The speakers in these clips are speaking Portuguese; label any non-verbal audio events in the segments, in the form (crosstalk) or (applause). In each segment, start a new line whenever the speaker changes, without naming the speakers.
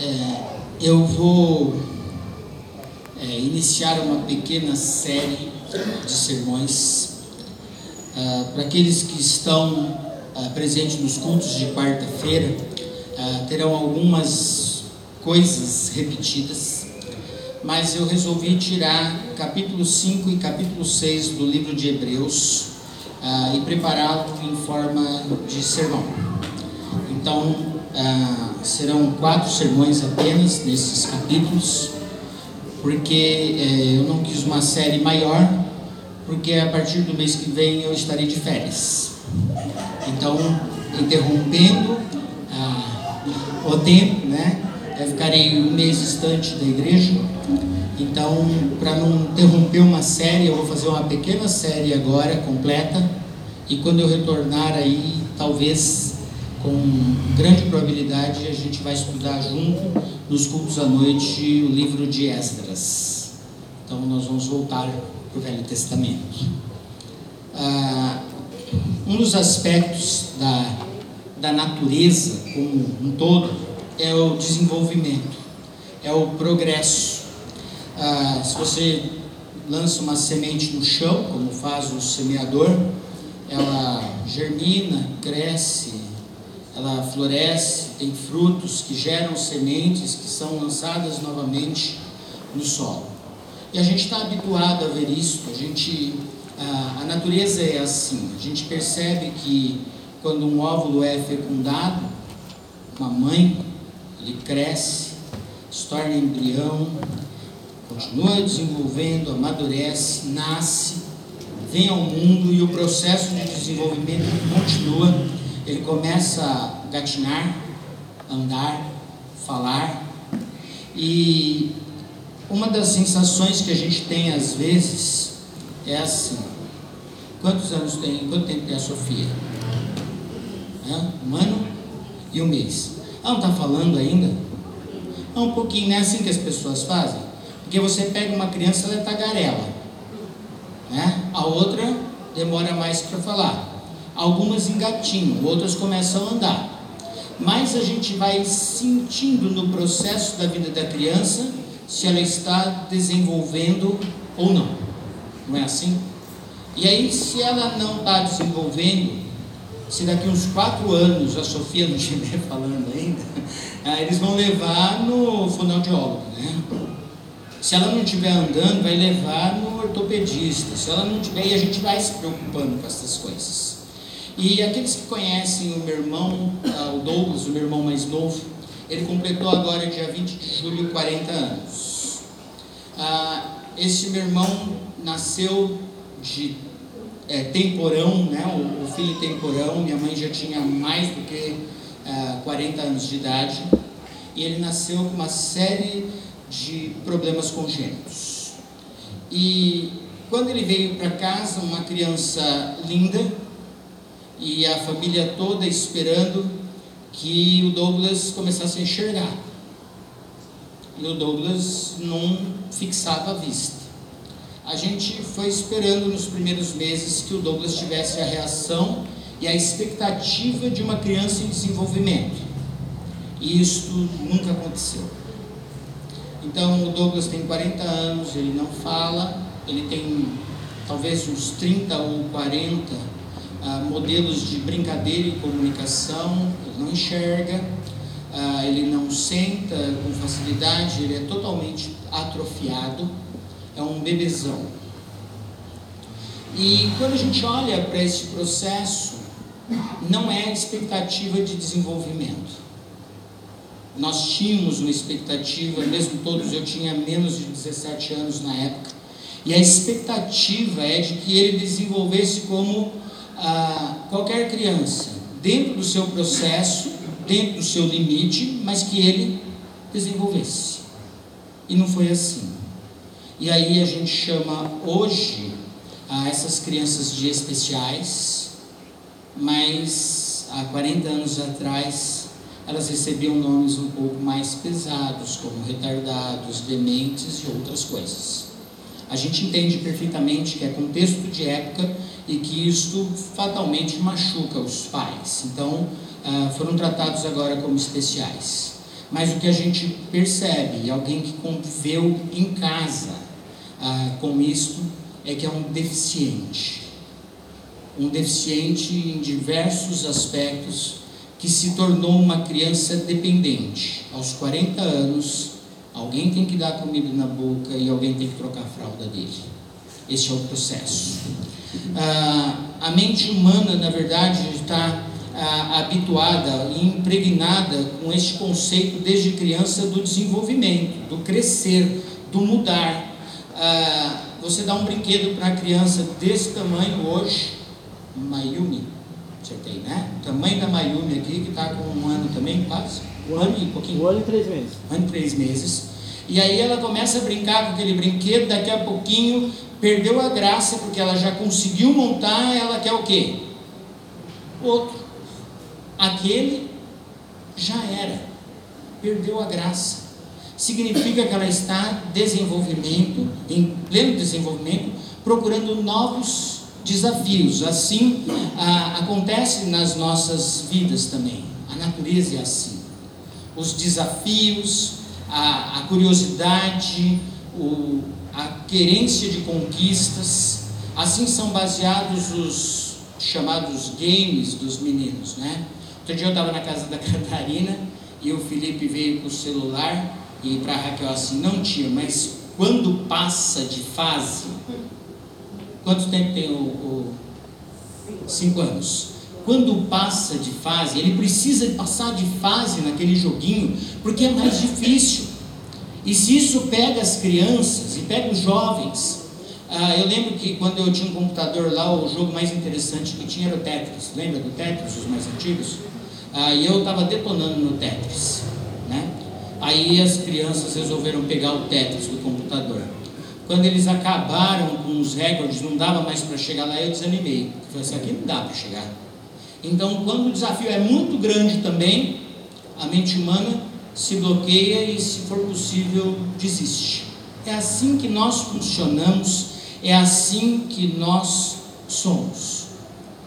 É, eu vou é, iniciar uma pequena série de sermões ah, para aqueles que estão ah, presentes nos cultos de quarta-feira. ah, terão algumas coisas repetidas, mas eu resolvi tirar capítulo 5 e capítulo 6 do livro de Hebreus e prepará-lo em forma de sermão. Então, ah, serão quatro sermões apenas nesses capítulos, porque eh, eu não quis uma série maior, porque a partir do mês que vem eu estarei de férias. Então, interrompendo ah, o tempo, né? Eu ficarei um mês distante da igreja. Então, para não interromper uma série, eu vou fazer uma pequena série agora, completa. E quando eu retornar aí, talvez com grande probabilidade a gente vai estudar junto nos cultos à noite o livro de Esdras. Então nós vamos voltar para o Velho Testamento. Ah, um dos aspectos da, da natureza como um todo é o desenvolvimento, é o progresso. Ah, se você lança uma semente no chão, como faz o semeador, ela germina, cresce, ela floresce, tem frutos que geram sementes que são lançadas novamente no solo. E a gente está habituado a ver isso, a gente, a, a natureza é assim, a gente percebe que quando um óvulo é fecundado, uma mãe, ele cresce, se torna embrião, continua desenvolvendo, amadurece, nasce, vem ao mundo e o processo de desenvolvimento continua ele começa a gatinhar, andar, falar. E uma das sensações que a gente tem às vezes é assim: quantos anos tem? Quanto tempo tem a Sofia? Um ano e um mês. Ela não está falando ainda? É um pouquinho, não é assim que as pessoas fazem? Porque você pega uma criança, ela é tagarela. Né? A outra demora mais para falar. Algumas engatinham, outras começam a andar. Mas a gente vai sentindo no processo da vida da criança se ela está desenvolvendo ou não. Não é assim? E aí, se ela não está desenvolvendo, se daqui uns quatro anos a Sofia não estiver (laughs) falando ainda, eles vão levar no fonoaudiólogo, né? Se ela não estiver andando, vai levar no ortopedista. Se ela não tiver, e a gente vai se preocupando com essas coisas. E aqueles que conhecem o meu irmão, uh, o Douglas, o meu irmão mais novo, ele completou agora, dia 20 de julho, 40 anos. Uh, esse meu irmão nasceu de é, temporão, né? O, o, filho temporão, minha mãe já tinha mais do que uh, 40 anos de idade, e ele nasceu com uma série de problemas congênitos. E quando ele veio para casa, uma criança linda, e a família toda esperando que o Douglas começasse a enxergar. E o Douglas não fixava a vista. A gente foi esperando nos primeiros meses que o Douglas tivesse a reação e a expectativa de uma criança em desenvolvimento. E isso nunca aconteceu. Então o Douglas tem 40 anos, ele não fala, ele tem talvez uns 30 ou 40 ah, modelos de brincadeira e comunicação, ele não enxerga, ah, ele não senta com facilidade, ele é totalmente atrofiado, é um bebezão. E quando a gente olha para esse processo, não é expectativa de desenvolvimento. Nós tínhamos uma expectativa, mesmo todos, eu tinha menos de 17 anos na época, e a expectativa é de que ele desenvolvesse como a qualquer criança dentro do seu processo, dentro do seu limite, mas que ele desenvolvesse. E não foi assim. E aí a gente chama hoje a essas crianças de especiais, mas há 40 anos atrás elas recebiam nomes um pouco mais pesados, como retardados, dementes e outras coisas. A gente entende perfeitamente que é contexto de época e que isto fatalmente machuca os pais. Então, ah, foram tratados agora como especiais. Mas o que a gente percebe, alguém que conviveu em casa ah, com isto, é que é um deficiente. Um deficiente em diversos aspectos, que se tornou uma criança dependente. Aos 40 anos, alguém tem que dar comida na boca e alguém tem que trocar a fralda dele. Esse é o processo. Ah, a mente humana, na verdade, está ah, habituada e impregnada com este conceito desde criança do desenvolvimento, do crescer, do mudar. Ah, você dá um brinquedo para a criança desse tamanho hoje, Mayumi, acertei, né? O tamanho da Mayumi aqui, que está com um ano também, quase.
Um ano e pouquinho. Um ano e três meses.
Um ano e três meses. E aí ela começa a brincar com aquele brinquedo, daqui a pouquinho perdeu a graça, porque ela já conseguiu montar, ela quer o quê? Outro. Aquele já era. Perdeu a graça. Significa que ela está desenvolvimento, em pleno desenvolvimento, procurando novos desafios. Assim acontece nas nossas vidas também. A natureza é assim. Os desafios, a, a curiosidade, o, a querência de conquistas. Assim são baseados os chamados games dos meninos, né? Outro dia eu estava na casa da (laughs) Catarina e o Felipe veio com o celular e para a Raquel assim, não tinha, mas quando passa de fase, (laughs) quanto tempo tem o, o cinco anos? Quando passa de fase, ele precisa passar de fase naquele joguinho, porque é mais difícil. E se isso pega as crianças e pega os jovens, ah, eu lembro que quando eu tinha um computador lá, o jogo mais interessante que tinha era o Tetris. Lembra do Tetris, os mais antigos? Ah, e eu estava detonando no Tetris. Né? Aí as crianças resolveram pegar o Tetris do computador. Quando eles acabaram com os recordes, não dava mais para chegar lá, eu desanimei. Eu falei assim, aqui não dá para chegar. Então, quando o desafio é muito grande também, a mente humana se bloqueia e, se for possível, desiste. É assim que nós funcionamos, é assim que nós somos.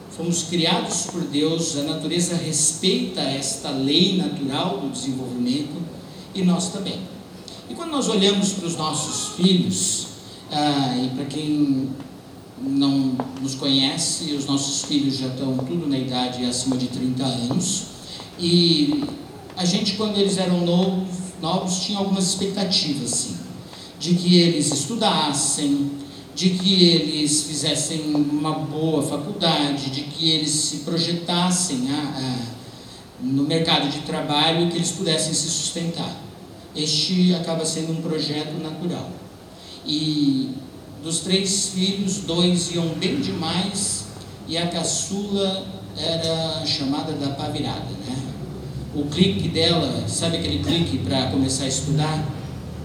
Fomos criados por Deus, a natureza respeita esta lei natural do desenvolvimento e nós também. E quando nós olhamos para os nossos filhos, ah, e para quem não nos conhece, os nossos filhos já estão tudo na idade acima de 30 anos, e a gente, quando eles eram novos, novos tinha algumas expectativas, assim, de que eles estudassem, de que eles fizessem uma boa faculdade, de que eles se projetassem a, a, no mercado de trabalho e que eles pudessem se sustentar. Este acaba sendo um projeto natural. E dos três filhos, dois iam bem demais e a caçula era chamada da pá virada, né? o clique dela, sabe aquele clique para começar a estudar?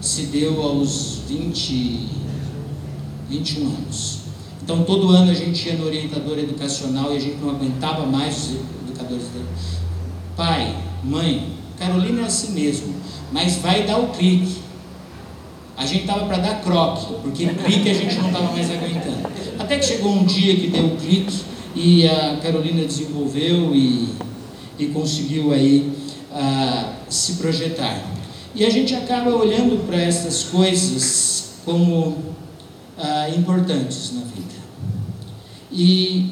Se deu aos 20, 21 anos. Então todo ano a gente ia no orientador educacional e a gente não aguentava mais os educadores dele. Pai, mãe, Carolina é assim mesmo, mas vai dar o clique. A gente estava para dar croque, porque clique a gente não estava mais aguentando. Até que chegou um dia que deu o clique e a Carolina desenvolveu e e conseguiu aí ah, se projetar. E a gente acaba olhando para essas coisas como ah, importantes na vida. E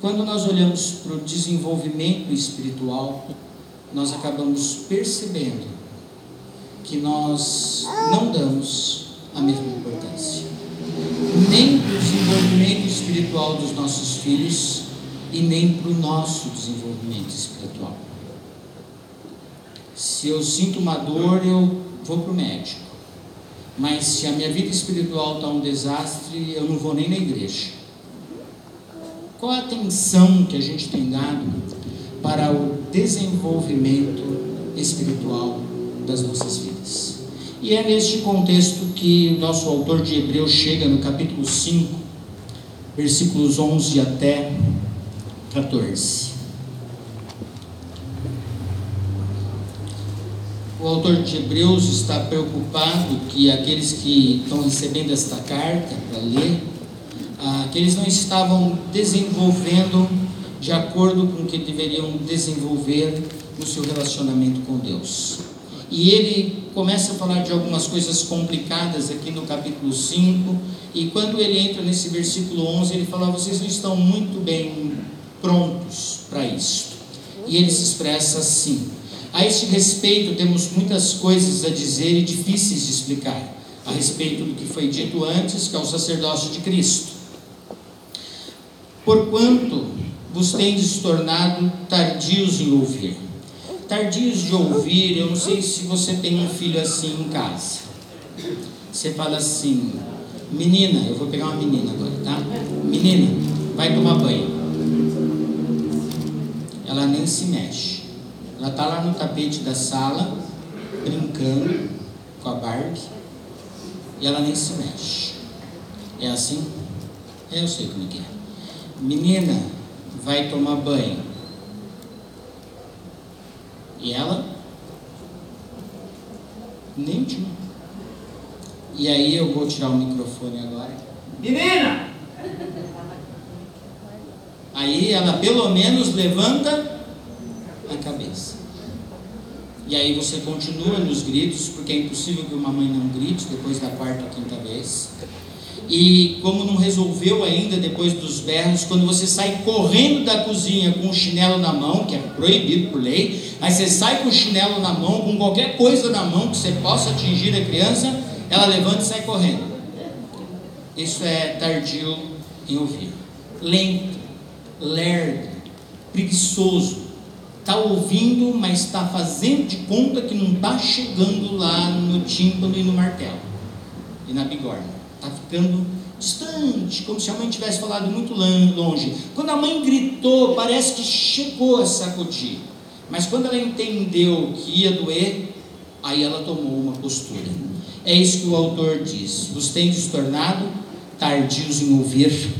quando nós olhamos para o desenvolvimento espiritual, nós acabamos percebendo que nós não damos a mesma importância. Nem para o desenvolvimento espiritual dos nossos filhos, e nem para o nosso desenvolvimento espiritual. Se eu sinto uma dor, eu vou para o médico. Mas se a minha vida espiritual está um desastre, eu não vou nem na igreja. Qual a atenção que a gente tem dado para o desenvolvimento espiritual das nossas vidas? E é neste contexto que o nosso autor de Hebreus chega no capítulo 5, versículos 11 até 14. O autor de Hebreus está preocupado que aqueles que estão recebendo esta carta para ler, ah, que eles não estavam desenvolvendo de acordo com o que deveriam desenvolver no seu relacionamento com Deus. E ele começa a falar de algumas coisas complicadas aqui no capítulo 5, e quando ele entra nesse versículo 11, ele fala: vocês não estão muito bem prontos para isso. E ele se expressa assim: a este respeito, temos muitas coisas a dizer e difíceis de explicar, a respeito do que foi dito antes, que é o sacerdócio de Cristo. Porquanto vos tendes tornado tardios em ouvir tardios de ouvir, eu não sei se você tem um filho assim em casa. Você fala assim, menina, eu vou pegar uma menina agora, tá? Menina, vai tomar banho. Ela nem se mexe. Ela tá lá no tapete da sala, brincando com a Barbie, e ela nem se mexe. É assim? Eu sei como é que é. Menina, vai tomar banho e ela? Nem tinha. E aí eu vou tirar o microfone agora. Menina! Aí ela pelo menos levanta a cabeça. E aí você continua nos gritos, porque é impossível que uma mãe não grite depois da quarta ou quinta vez. E como não resolveu ainda depois dos berros, quando você sai correndo da cozinha com o chinelo na mão, que é proibido por lei, aí você sai com o chinelo na mão, com qualquer coisa na mão que você possa atingir a criança, ela levanta e sai correndo. Isso é tardio em ouvir. Lento, lerdo, preguiçoso. Está ouvindo, mas está fazendo de conta que não está chegando lá no tímpano e no martelo e na bigorna está ficando distante, como se a mãe tivesse falado muito longe. Quando a mãe gritou, parece que chegou a sacudir. Mas quando ela entendeu que ia doer, aí ela tomou uma postura. É isso que o autor diz: vos tendes tornado tardios em ouvir.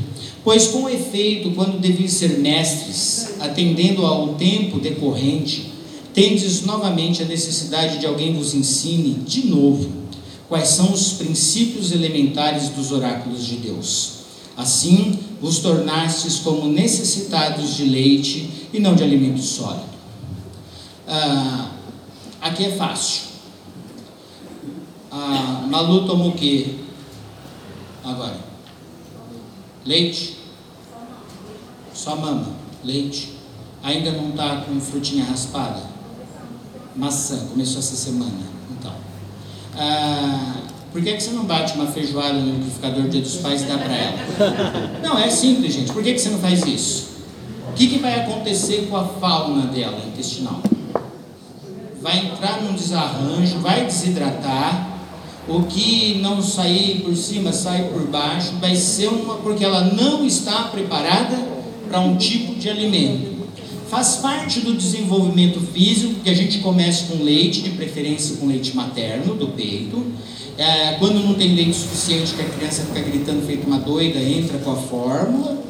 Pois, com efeito, quando deviam ser mestres, atendendo ao tempo decorrente, tendes novamente a necessidade de alguém vos ensine de novo quais são os princípios elementares dos oráculos de Deus. Assim, vos tornastes como necessitados de leite e não de alimento sólido. Ah, aqui é fácil. A Malu toma o que agora? Leite? Só mama. Leite. Ainda não está com frutinha raspada? Maçã, começou essa semana. Ah, por que, que você não bate uma feijoada no liquidificador dia dos pais e dá para ela? Não, é simples, gente. Por que, que você não faz isso? O que, que vai acontecer com a fauna dela intestinal? Vai entrar num desarranjo, vai desidratar. O que não sair por cima, sai por baixo. Vai ser uma. porque ela não está preparada para um tipo de alimento faz parte do desenvolvimento físico que a gente começa com leite, de preferência com leite materno, do peito. É, quando não tem leite suficiente, que a criança fica gritando feito uma doida, entra com a fórmula.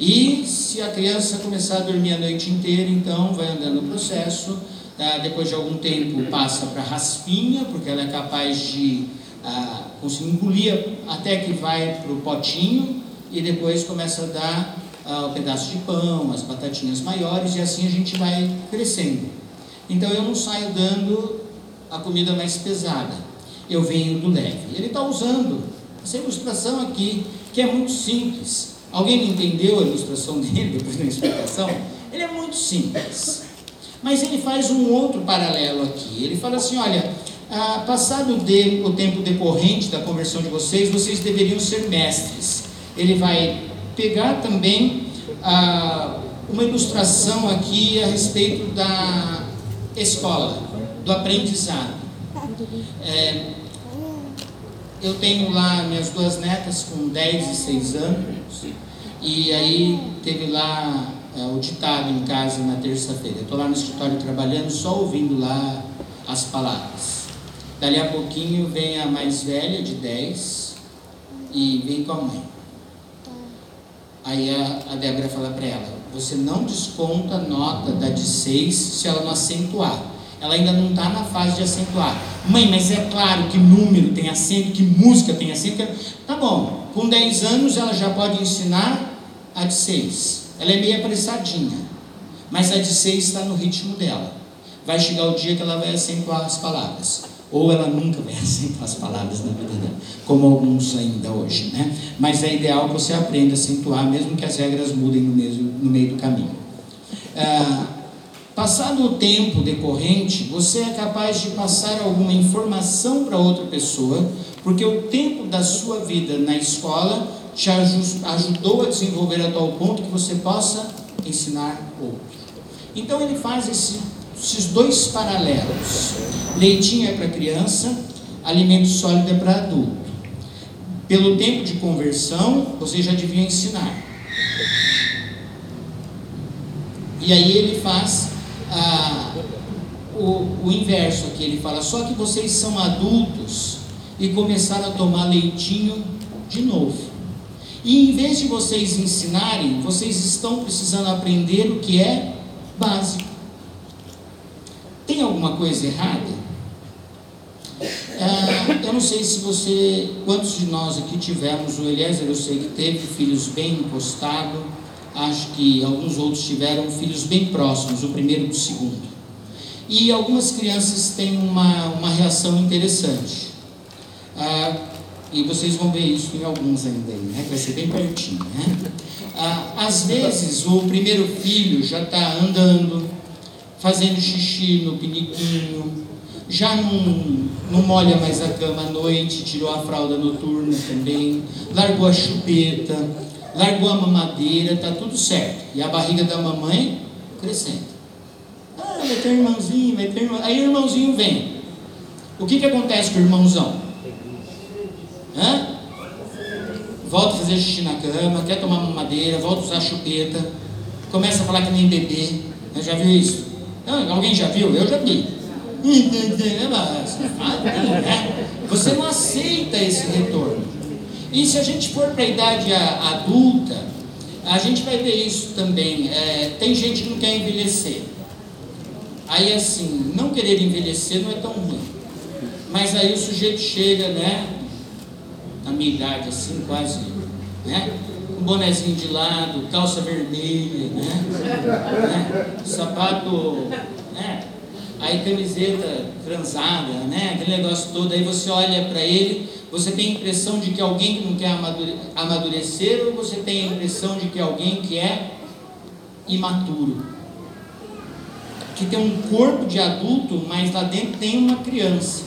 E se a criança começar a dormir a noite inteira, então vai andando o processo. É, depois de algum tempo passa para raspinha, porque ela é capaz de ah, conseguir engolir até que vai para o potinho e depois começa a dar ah, o pedaço de pão, as batatinhas maiores, e assim a gente vai crescendo. Então eu não saio dando a comida mais pesada, eu venho do leve. Ele está usando essa ilustração aqui, que é muito simples. Alguém entendeu a ilustração (laughs) dele depois da explicação? Ele é muito simples. Mas ele faz um outro paralelo aqui. Ele fala assim: olha, ah, passado de, o tempo decorrente da conversão de vocês, vocês deveriam ser mestres. Ele vai pegar também ah, uma ilustração aqui a respeito da escola, do aprendizado. É, eu tenho lá minhas duas netas com 10 e 6 anos, e aí teve lá é, o ditado em casa na terça-feira. Eu estou lá no escritório trabalhando, só ouvindo lá as palavras. Dali a pouquinho vem a mais velha, de 10, e vem com a mãe. Aí a, a Débora fala para ela: você não desconta nota da de 6 se ela não acentuar. Ela ainda não está na fase de acentuar. Mãe, mas é claro que número tem acento, que música tem acento. Tá bom, com 10 anos ela já pode ensinar a de 6. Ela é meio apressadinha, mas a de 6 está no ritmo dela. vai chegar o dia que ela vai acentuar as palavras. Ou ela nunca vai (laughs) acentuar as palavras na vida dela, como alguns ainda hoje, né? Mas é ideal que você aprenda a acentuar, mesmo que as regras mudem no, mesmo, no meio do caminho. Ah, passado o tempo decorrente, você é capaz de passar alguma informação para outra pessoa, porque o tempo da sua vida na escola te ajudou a desenvolver a tal ponto que você possa ensinar outro. Então ele faz esse esses dois paralelos. Leitinho é para criança, alimento sólido é para adulto. Pelo tempo de conversão, você já devia ensinar. E aí ele faz ah, o, o inverso aqui, ele fala, só que vocês são adultos e começaram a tomar leitinho de novo. E em vez de vocês ensinarem, vocês estão precisando aprender o que é básico. Tem alguma coisa errada? Ah, eu não sei se você, quantos de nós aqui tivemos, o Eliezer eu sei que teve filhos bem encostados, acho que alguns outros tiveram filhos bem próximos, o primeiro e o segundo. E algumas crianças têm uma, uma reação interessante. Ah, e vocês vão ver isso em alguns ainda, né? vai ser bem pertinho. Né? Ah, às vezes o primeiro filho já está andando, fazendo xixi no piniquinho, já não, não molha mais a cama à noite, tirou a fralda noturna também, largou a chupeta, largou a mamadeira, tá tudo certo. E a barriga da mamãe crescendo. Ah, vai ter irmãozinho, vai ter irmão. Aí o irmãozinho vem. O que, que acontece com o irmãozão? Hã? Volta a fazer xixi na cama, quer tomar mamadeira, volta a usar a chupeta, começa a falar que nem bebê. Já viu isso? Alguém já viu? Eu já vi. Você não aceita esse retorno. E se a gente for para a idade adulta, a gente vai ver isso também. É, tem gente que não quer envelhecer. Aí assim, não querer envelhecer não é tão ruim. Mas aí o sujeito chega, né? Na minha idade, assim, quase, né? Um bonezinho de lado, calça vermelha, né? né? Sapato, né? Aí camiseta transada, né? Aquele negócio todo. Aí você olha para ele, você tem a impressão de que alguém que não quer amadurecer ou você tem a impressão de que alguém que é imaturo? Que tem um corpo de adulto, mas lá dentro tem uma criança.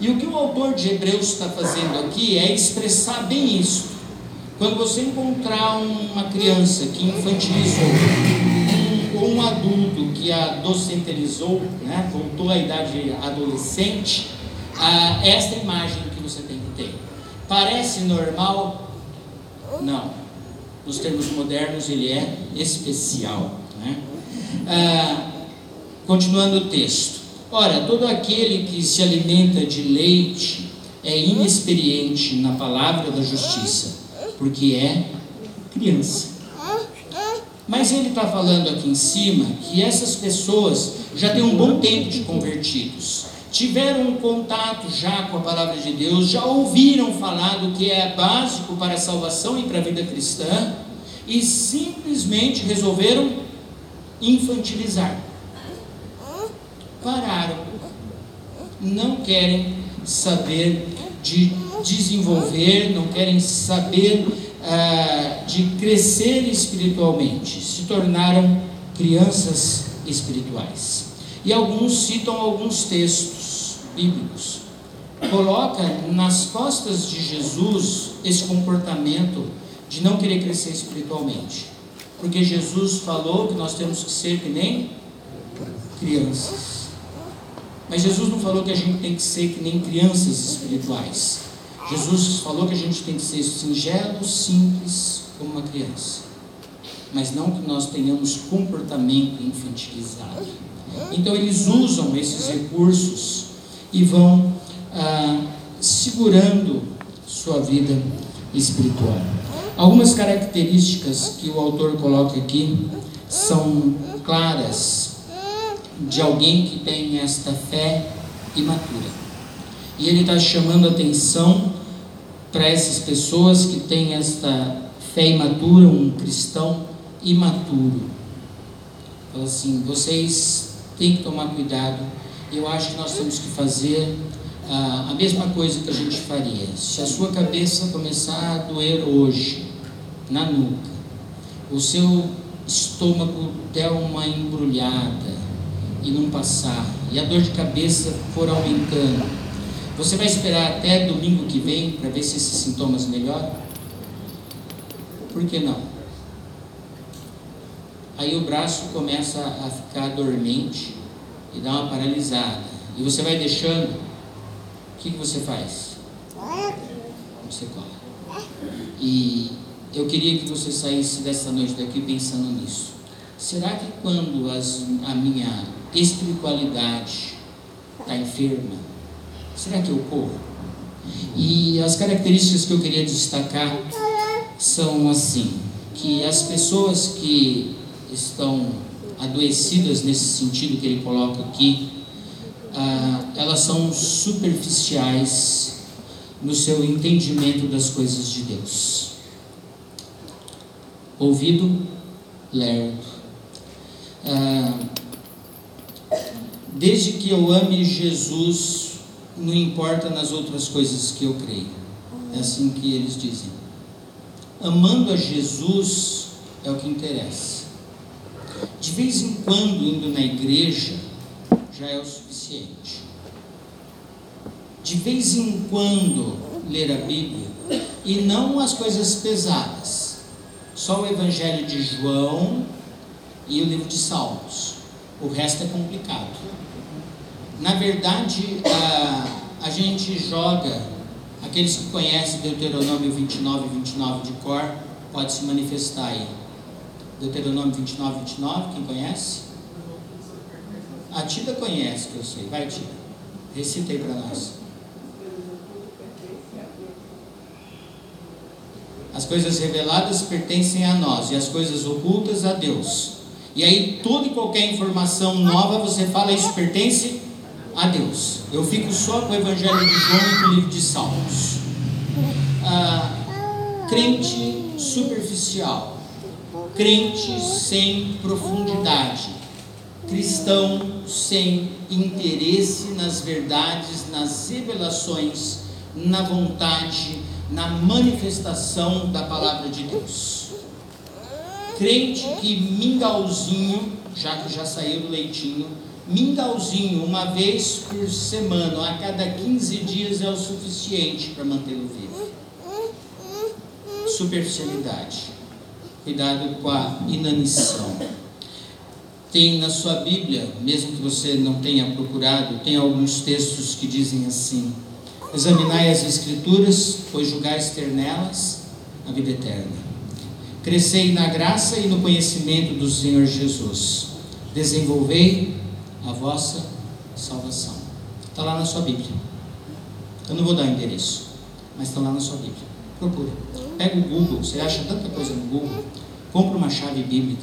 E o que o autor de Hebreus está fazendo aqui é expressar bem isso. Quando você encontrar uma criança que infantilizou, ou um adulto que a docentelizou, né, voltou à idade adolescente, esta imagem que você tem que ter. Parece normal? Não. Nos termos modernos, ele é especial. Né? Ah, continuando o texto. Ora, todo aquele que se alimenta de leite é inexperiente na palavra da justiça porque é criança. Mas ele está falando aqui em cima que essas pessoas já têm um bom tempo de convertidos, tiveram um contato já com a palavra de Deus, já ouviram falar do que é básico para a salvação e para a vida cristã, e simplesmente resolveram infantilizar. Pararam. Não querem saber de desenvolver, não querem saber uh, de crescer espiritualmente, se tornaram crianças espirituais. E alguns citam alguns textos bíblicos. Coloca nas costas de Jesus esse comportamento de não querer crescer espiritualmente. Porque Jesus falou que nós temos que ser que nem crianças. Mas Jesus não falou que a gente tem que ser que nem crianças espirituais. Jesus falou que a gente tem que ser singelo, simples, como uma criança. Mas não que nós tenhamos comportamento infantilizado. Então eles usam esses recursos e vão ah, segurando sua vida espiritual. Algumas características que o autor coloca aqui são claras de alguém que tem esta fé imatura. E ele está chamando atenção para essas pessoas que têm esta fé imatura, um cristão imaturo. Fala assim: vocês tem que tomar cuidado. Eu acho que nós temos que fazer ah, a mesma coisa que a gente faria. Se a sua cabeça começar a doer hoje, na nuca, o seu estômago der uma embrulhada e não passar, e a dor de cabeça for aumentando, você vai esperar até domingo que vem para ver se esses sintomas melhoram? Por que não? Aí o braço começa a ficar dormente e dá uma paralisada. E você vai deixando, o que, que você faz? Você corre. E eu queria que você saísse dessa noite daqui pensando nisso. Será que quando as, a minha espiritualidade está enferma, será que eu corro? E as características que eu queria destacar são assim, que as pessoas que estão adoecidas nesse sentido que ele coloca aqui, ah, elas são superficiais no seu entendimento das coisas de Deus. Ouvido lerdo. Ah, desde que eu ame Jesus, não importa nas outras coisas que eu creio. É assim que eles dizem. Amando a Jesus é o que interessa. De vez em quando, indo na igreja, já é o suficiente. De vez em quando, ler a Bíblia, e não as coisas pesadas. Só o Evangelho de João e o livro de Salmos. O resto é complicado. Na verdade, a, a gente joga, aqueles que conhecem Deuteronômio 29 e 29 de cor, pode se manifestar aí. Deuteronômio 29, 29, quem conhece? A Tida conhece, que eu sei. Vai, Tida. Recita aí para nós. As coisas reveladas pertencem a nós e as coisas ocultas a Deus. E aí, toda e qualquer informação nova, você fala, isso pertence a Deus. Eu fico só com o Evangelho de João e com o livro de Salmos. Ah, crente superficial crente sem profundidade, cristão sem interesse nas verdades, nas revelações, na vontade, na manifestação da palavra de Deus. Crente que mingauzinho, já que já saiu do leitinho, mingauzinho uma vez por semana, a cada 15 dias é o suficiente para mantê-lo vivo. Superficialidade Cuidado com a inanição. Tem na sua Bíblia, mesmo que você não tenha procurado, tem alguns textos que dizem assim: Examinai as Escrituras, pois julgais ter nelas a vida eterna. Crescei na graça e no conhecimento do Senhor Jesus. Desenvolvei a vossa salvação. Está lá na sua Bíblia. Eu não vou dar o endereço, mas está lá na sua Bíblia. Procure. Pega o Google, você acha tanta coisa no Google. Compre uma chave bíblica.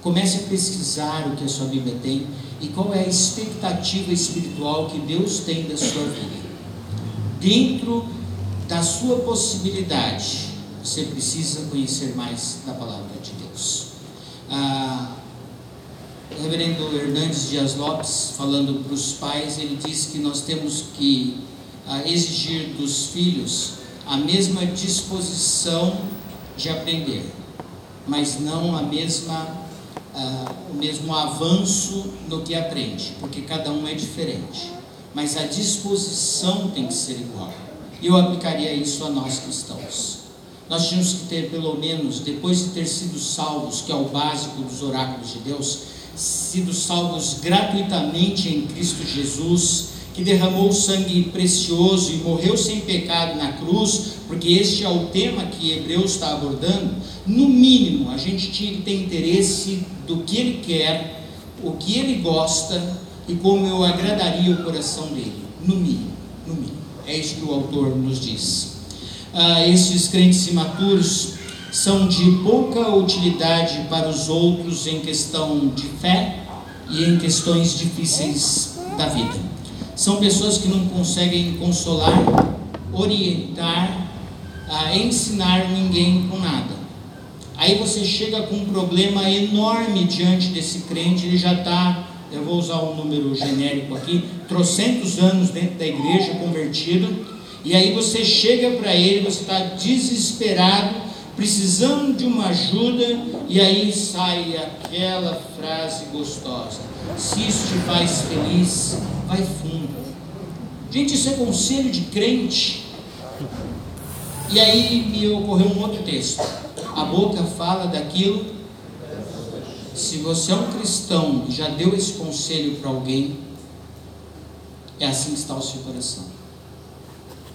Comece a pesquisar o que a sua Bíblia tem e qual é a expectativa espiritual que Deus tem da sua vida. Dentro da sua possibilidade, você precisa conhecer mais da palavra de Deus. Ah, o reverendo Hernandes Dias Lopes, falando para os pais, ele diz que nós temos que ah, exigir dos filhos a mesma disposição de aprender, mas não a mesma, uh, o mesmo avanço no que aprende, porque cada um é diferente. Mas a disposição tem que ser igual. Eu aplicaria isso a nós cristãos. Nós tínhamos que ter, pelo menos, depois de ter sido salvos, que é o básico dos oráculos de Deus, sido salvos gratuitamente em Cristo Jesus, que derramou sangue precioso e morreu sem pecado na cruz, porque este é o tema que Hebreus está abordando, no mínimo a gente tinha que ter interesse do que ele quer, o que ele gosta e como eu agradaria o coração dele. No mínimo, no mínimo. É isso que o autor nos diz. Ah, estes crentes imaturos são de pouca utilidade para os outros em questão de fé e em questões difíceis da vida. São pessoas que não conseguem consolar, orientar, a ensinar ninguém com nada. Aí você chega com um problema enorme diante desse crente, ele já está eu vou usar um número genérico aqui, trocentos anos dentro da igreja, convertido, e aí você chega para ele, você está desesperado, precisando de uma ajuda, e aí sai aquela frase gostosa: se isso te faz feliz, vai fundo. Gente, isso é conselho de crente. E aí me ocorreu um outro texto. A boca fala daquilo. Se você é um cristão e já deu esse conselho para alguém, é assim que está o seu coração.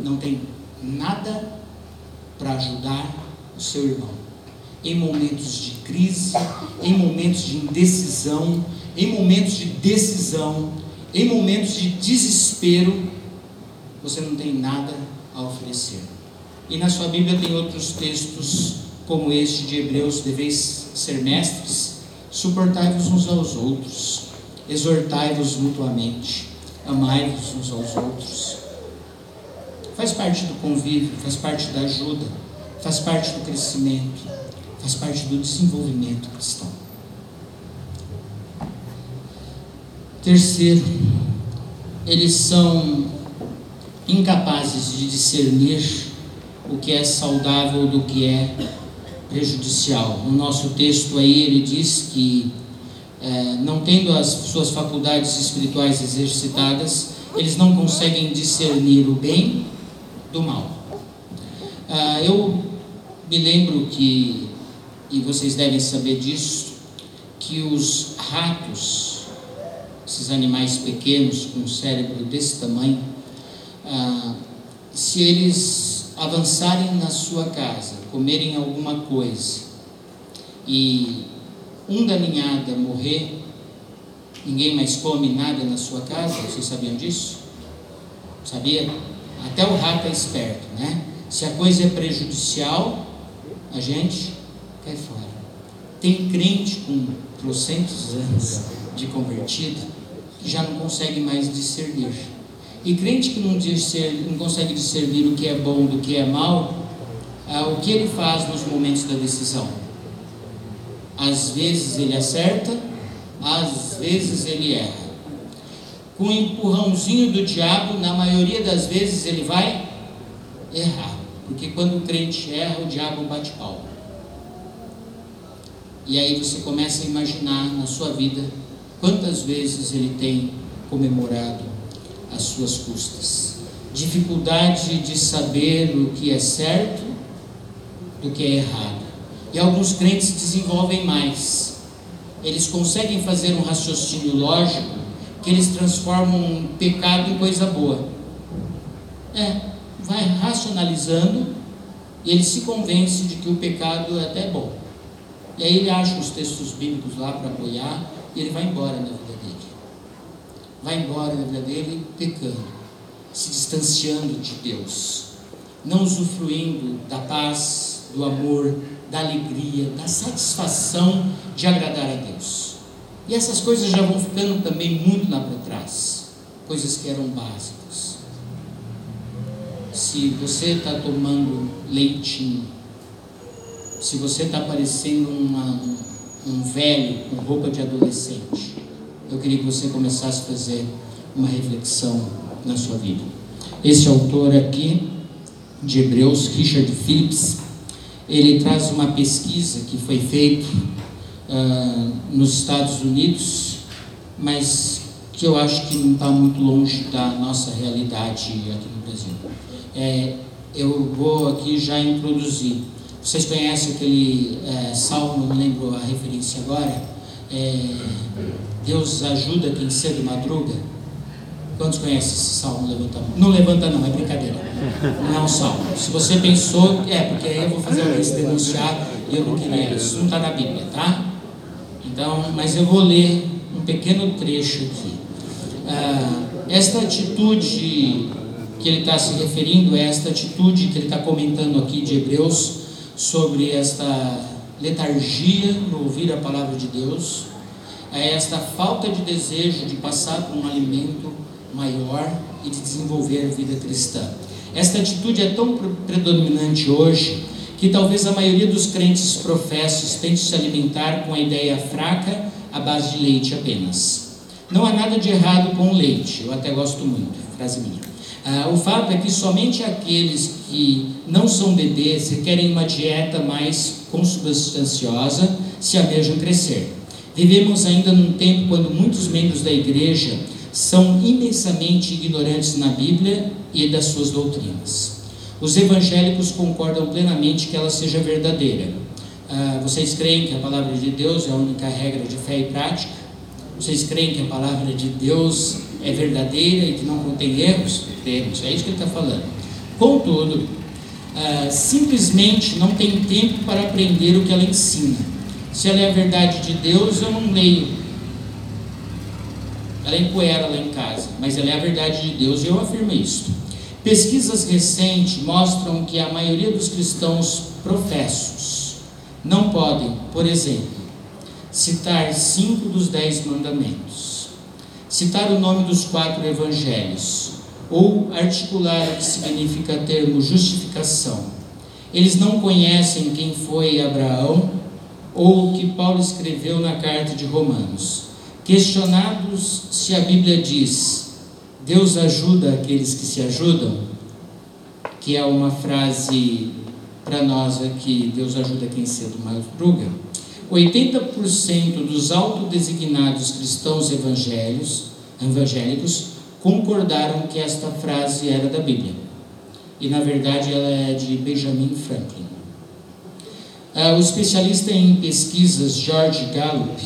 Não tem nada para ajudar o seu irmão. Em momentos de crise, em momentos de indecisão, em momentos de decisão, em momentos de desespero, você não tem nada a oferecer. E na sua Bíblia tem outros textos como este de Hebreus: deveis ser mestres, suportai-vos uns aos outros, exortai-vos mutuamente, amai-vos uns aos outros. Faz parte do convívio, faz parte da ajuda, faz parte do crescimento, faz parte do desenvolvimento cristão. Terceiro, eles são incapazes de discernir o que é saudável do que é prejudicial. No nosso texto aí ele diz que é, não tendo as suas faculdades espirituais exercitadas, eles não conseguem discernir o bem do mal. Ah, eu me lembro que, e vocês devem saber disso, que os ratos, esses animais pequenos com cérebro desse tamanho, ah, se eles avançarem na sua casa, comerem alguma coisa e um da ninhada morrer, ninguém mais come nada na sua casa, vocês sabiam disso? Sabia? Até o rato é esperto, né? Se a coisa é prejudicial, a gente cai fora. Tem crente com trocentos anos de convertido que já não consegue mais discernir. E crente que não, não consegue discernir o que é bom do que é mal, ah, o que ele faz nos momentos da decisão? Às vezes ele acerta, às vezes ele erra. Com o empurrãozinho do diabo, na maioria das vezes ele vai errar. Porque quando o crente erra, o diabo bate pau. E aí você começa a imaginar na sua vida quantas vezes ele tem comemorado às suas custas. Dificuldade de saber o que é certo do que é errado. E alguns crentes desenvolvem mais. Eles conseguem fazer um raciocínio lógico que eles transformam pecado em coisa boa. É, vai racionalizando e ele se convence de que o pecado é até bom. E aí ele acha os textos bíblicos lá para apoiar e ele vai embora na vida dele. Vai embora na vida dele pecando, se distanciando de Deus, não usufruindo da paz, do amor, da alegria, da satisfação de agradar a Deus. E essas coisas já vão ficando também muito lá para trás, coisas que eram básicas. Se você está tomando leitinho, se você está parecendo uma, um velho com roupa de adolescente, eu queria que você começasse a fazer uma reflexão na sua vida. Esse autor aqui, de Hebreus, Richard Phillips, ele traz uma pesquisa que foi feita uh, nos Estados Unidos, mas que eu acho que não está muito longe da nossa realidade aqui no Brasil. É, eu vou aqui já introduzir. Vocês conhecem aquele é, salmo, não lembro a referência agora? É, Deus ajuda quem cedo madruga. Quantos conhecem esse salmo? Levanta Não levanta não, é brincadeira. Não é um salmo. Se você pensou, é, porque aí eu vou fazer alguém se denunciar e eu não queria. Isso não está na Bíblia, tá? Então, mas eu vou ler um pequeno trecho aqui. Ah, esta atitude que ele está se referindo esta atitude que ele está comentando aqui de Hebreus sobre esta letargia no ouvir a palavra de Deus, é esta falta de desejo de passar por um alimento maior e de desenvolver a vida cristã. Esta atitude é tão predominante hoje que talvez a maioria dos crentes professos tente se alimentar com a ideia fraca à base de leite apenas. Não há nada de errado com o leite, eu até gosto muito, frase minha. Ah, o fato é que somente aqueles que não são bebês e querem uma dieta mais consubstanciosa se almejam crescer. Vivemos ainda num tempo quando muitos membros da igreja são imensamente ignorantes na Bíblia e das suas doutrinas. Os evangélicos concordam plenamente que ela seja verdadeira. Ah, vocês creem que a palavra de Deus é a única regra de fé e prática? Vocês creem que a palavra de Deus é verdadeira e que não contém erros? Cremos, é isso que ele está falando. Contudo, ah, simplesmente não tem tempo para aprender o que ela ensina. Se ela é a verdade de Deus, eu não leio. Ela é empoeira lá em casa, mas ela é a verdade de Deus e eu afirmo isso. Pesquisas recentes mostram que a maioria dos cristãos professos não podem, por exemplo, citar cinco dos dez mandamentos, citar o nome dos quatro evangelhos, ou articular o que significa termo justificação. Eles não conhecem quem foi Abraão ou o que Paulo escreveu na carta de Romanos. Questionados se a Bíblia diz: Deus ajuda aqueles que se ajudam, que é uma frase para nós aqui: Deus ajuda quem cedo madruga. 80% dos autodesignados cristãos evangélicos, evangélicos concordaram que esta frase era da Bíblia. E na verdade ela é de Benjamin Franklin. Ah, o especialista em pesquisas George Gallup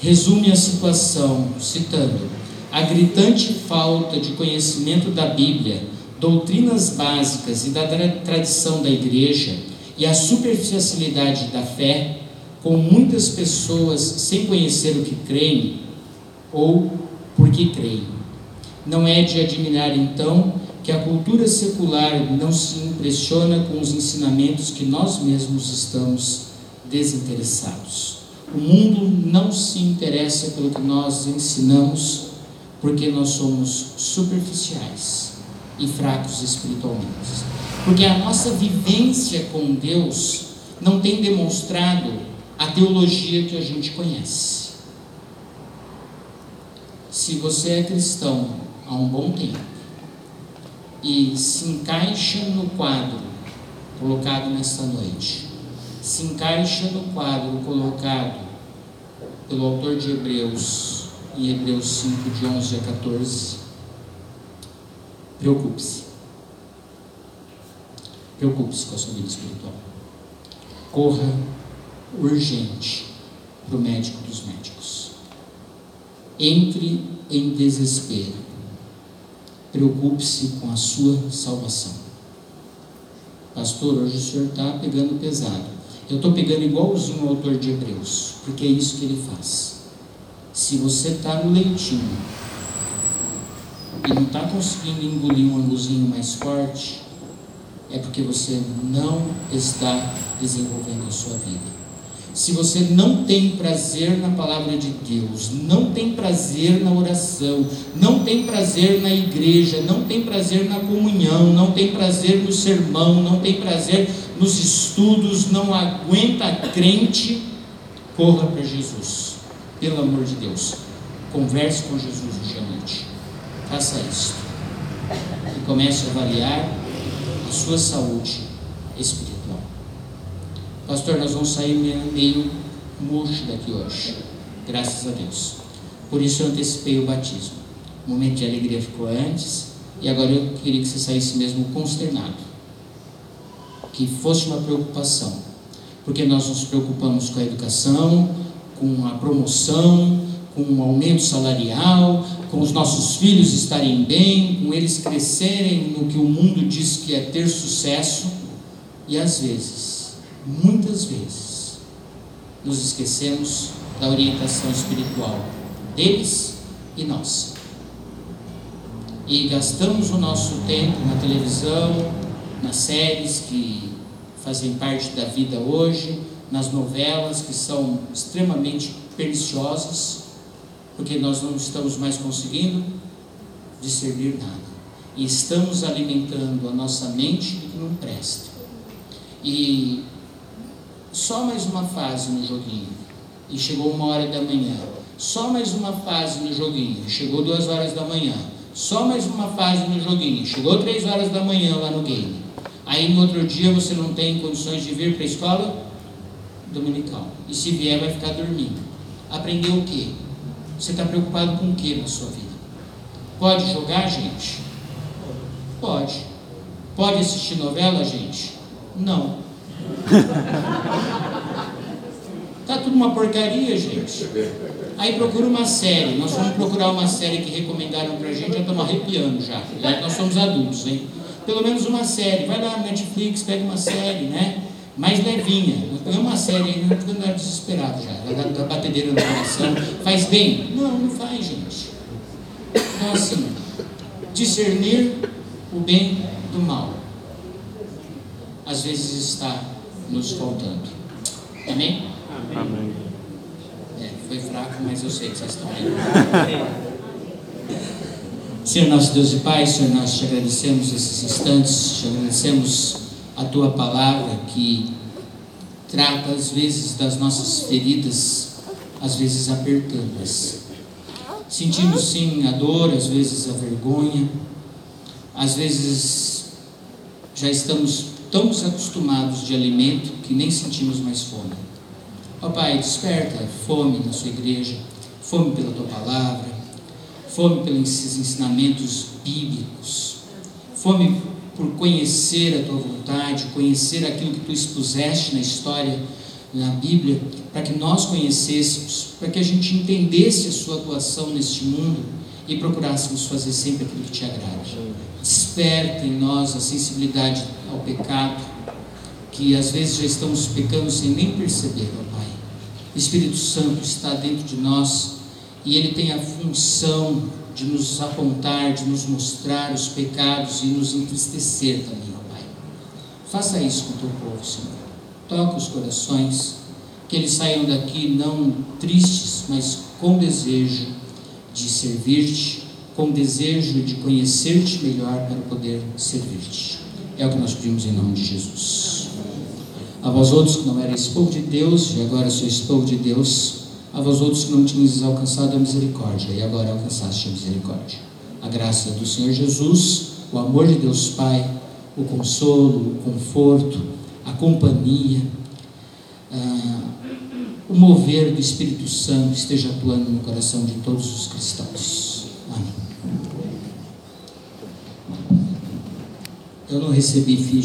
resume a situação citando: a gritante falta de conhecimento da Bíblia, doutrinas básicas e da tradição da igreja e a superficialidade da fé, com muitas pessoas sem conhecer o que creem ou por que creem. Não é de admirar, então, que a cultura secular não se impressiona com os ensinamentos que nós mesmos estamos desinteressados. O mundo não se interessa pelo que nós ensinamos porque nós somos superficiais e fracos espiritualmente. Porque a nossa vivência com Deus não tem demonstrado a teologia que a gente conhece. Se você é cristão há um bom tempo e se encaixa no quadro colocado nesta noite, se encaixa no quadro colocado pelo autor de Hebreus, em Hebreus 5, de 11 a 14, preocupe-se. Preocupe-se com a sua vida espiritual. Corra urgente para o médico dos médicos. Entre em desespero Preocupe-se com a sua salvação. Pastor, hoje o senhor está pegando pesado. Eu estou pegando igualzinho o autor de Hebreus, porque é isso que ele faz. Se você está no leitinho e não está conseguindo engolir um anguzinho mais forte, é porque você não está desenvolvendo a sua vida. Se você não tem prazer na palavra de Deus, não tem prazer na oração, não tem prazer na igreja, não tem prazer na comunhão, não tem prazer no sermão, não tem prazer nos estudos, não aguenta crente, corra para Jesus. Pelo amor de Deus. Converse com Jesus hoje à noite. Faça isso. E comece a avaliar a sua saúde espiritual. Pastor, nós vamos sair meio murcho daqui hoje. Graças a Deus. Por isso eu antecipei o batismo. O momento de alegria ficou antes. E agora eu queria que você saísse mesmo consternado. Que fosse uma preocupação. Porque nós nos preocupamos com a educação, com a promoção, com o aumento salarial, com os nossos filhos estarem bem, com eles crescerem no que o mundo diz que é ter sucesso. E às vezes muitas vezes nos esquecemos da orientação espiritual deles e nós. E gastamos o nosso tempo na televisão, nas séries que fazem parte da vida hoje, nas novelas que são extremamente perniciosas, porque nós não estamos mais conseguindo discernir nada. E estamos alimentando a nossa mente que não presta. E só mais uma fase no joguinho. E chegou uma hora da manhã. Só mais uma fase no joguinho. Chegou duas horas da manhã. Só mais uma fase no joguinho. Chegou três horas da manhã lá no game. Aí no outro dia você não tem condições de vir para a escola dominical. E se vier, vai ficar dormindo. Aprendeu o quê? Você está preocupado com o que na sua vida? Pode jogar, gente? Pode. Pode assistir novela, gente? Não. (laughs) Tá tudo uma porcaria, gente. Aí procura uma série. Nós vamos procurar uma série que recomendaram pra gente, já estamos arrepiando já. Nós somos adultos, hein? Pelo menos uma série. Vai lá no Netflix, pega uma série, né? Mais levinha. Põe uma série aí, não ficando desesperado já. Vai dar batedeira no coração. Faz bem? Não, não faz, gente. Então assim, discernir o bem do mal. Às vezes está nos faltando. Amém?
Amém.
É, foi fraco, mas eu sei que vocês estão aí. Senhor nosso Deus e Pai, Senhor, nós te agradecemos esses instantes, te agradecemos a tua palavra que trata às vezes das nossas feridas, às vezes apertando-as. Sentimos sim a dor, às vezes a vergonha, às vezes já estamos tão acostumados de alimento que nem sentimos mais fome. Ó Pai, desperta fome na sua igreja, fome pela tua palavra, fome pelos ensinamentos bíblicos, fome por conhecer a tua vontade, conhecer aquilo que tu expuseste na história, na Bíblia, para que nós conhecêssemos, para que a gente entendesse a sua atuação neste mundo e procurássemos fazer sempre aquilo que te agrade. Desperta em nós a sensibilidade ao pecado, que às vezes já estamos pecando sem nem perceber, ó Pai. O Espírito Santo está dentro de nós e ele tem a função de nos apontar, de nos mostrar os pecados e nos entristecer também, ó Pai. Faça isso com o teu povo, Senhor. Toca os corações, que eles saiam daqui não tristes, mas com desejo de servir-te, com desejo de conhecer-te melhor para poder servir-te. É o que nós pedimos em nome de Jesus. A vós outros que não erais povo de Deus, e agora sois povo de Deus, a vós outros que não tinhas alcançado a misericórdia, e agora alcançaste a misericórdia. A graça do Senhor Jesus, o amor de Deus Pai, o consolo, o conforto, a companhia, ah, o mover do Espírito Santo esteja atuando no coração de todos os cristãos. Amém. Eu não recebi ficha.